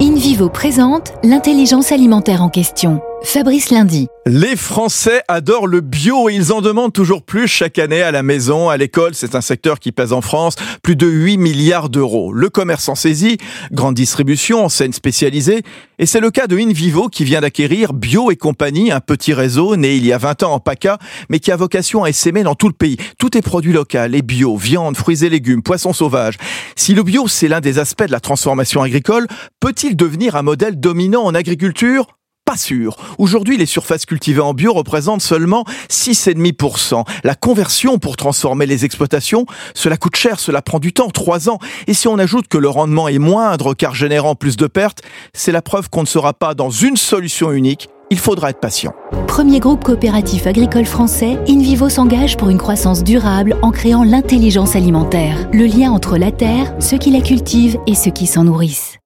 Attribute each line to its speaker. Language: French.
Speaker 1: İn InVivo présente l'intelligence alimentaire en question. Fabrice Lundi.
Speaker 2: Les Français adorent le bio et ils en demandent toujours plus chaque année à la maison, à l'école. C'est un secteur qui pèse en France plus de 8 milliards d'euros. Le commerce en saisit, grande distribution, enseigne spécialisée. Et c'est le cas de InVivo qui vient d'acquérir Bio et compagnie, un petit réseau né il y a 20 ans en PACA, mais qui a vocation à essaimer dans tout le pays. Tout est produit local et bio, viande, fruits et légumes, poissons sauvages. Si le bio, c'est l'un des aspects de la transformation agricole, peut-il un modèle dominant en agriculture? Pas sûr. Aujourd'hui, les surfaces cultivées en bio représentent seulement 6,5%. La conversion pour transformer les exploitations, cela coûte cher, cela prend du temps, 3 ans. Et si on ajoute que le rendement est moindre car générant plus de pertes, c'est la preuve qu'on ne sera pas dans une solution unique. Il faudra être patient.
Speaker 1: Premier groupe coopératif agricole français, InVivo s'engage pour une croissance durable en créant l'intelligence alimentaire, le lien entre la terre, ceux qui la cultivent et ceux qui s'en nourrissent.